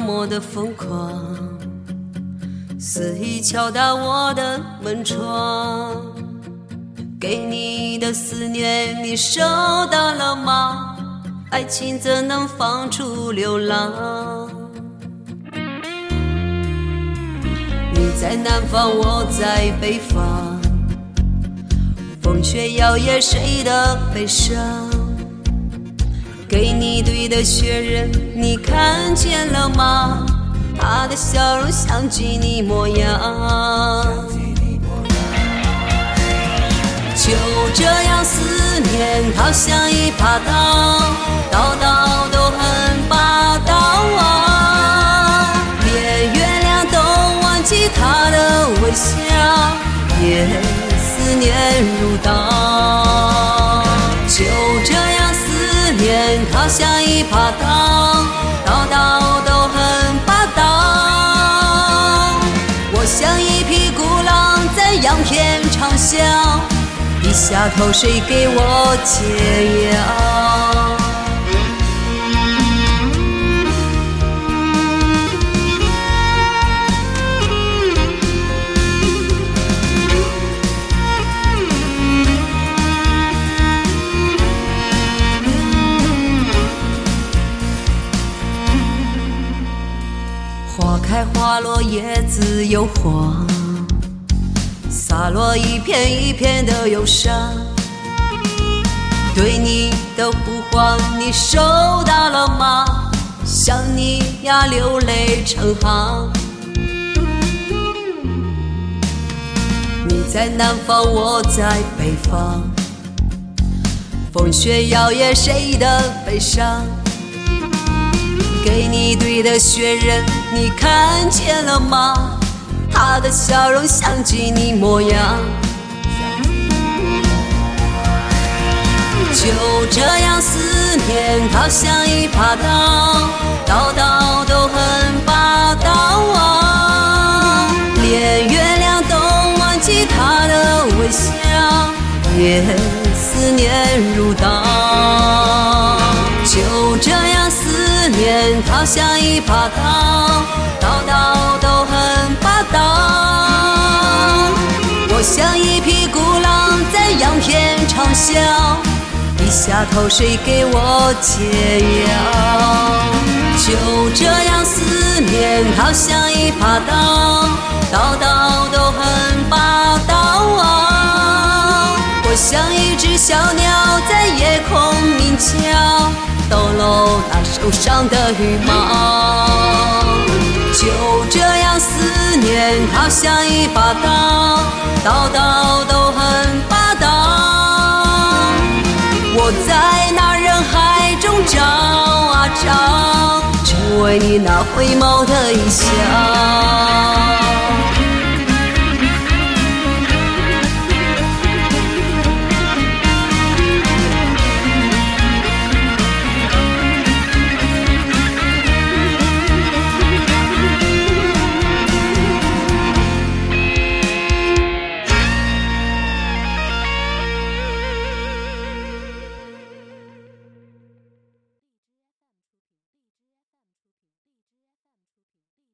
那么的疯狂，肆意敲打我的门窗。给你的思念，你收到了吗？爱情怎能放逐流浪？你在南方，我在北方，风雪摇曳谁的悲伤？给你堆的雪人，你看见了吗？他的笑容像极你模样。就这样，思念好像一把刀，刀刀都很霸道啊！连月亮都忘记他的微笑，也思念如刀。像一把刀，刀刀都很霸道。我像一匹孤狼，在仰天长啸。低下头，谁给我解药？开花落，叶子又黄。洒落一片一片的忧伤，对你的呼唤，你收到了吗？想你呀，流泪成行。你在南方，我在北方，风雪摇曳谁的悲伤？给你堆的雪人，你看见了吗？他的笑容像极你模样，就这样思念，好像一把刀，刀刀都很霸道啊！连月亮都忘记他的微笑，也思念如刀。就思念，好像一把刀，刀刀都很霸道。我像一匹孤狼，在仰天长啸，低下头，谁给我解药？就这样思念，好像一把刀，刀刀都很霸道啊！我像一只小鸟，在夜空鸣叫。那受伤的羽毛，就这样思念，好像一把刀，刀刀都很霸道。我在那人海中找啊找，只为你那回眸的一笑。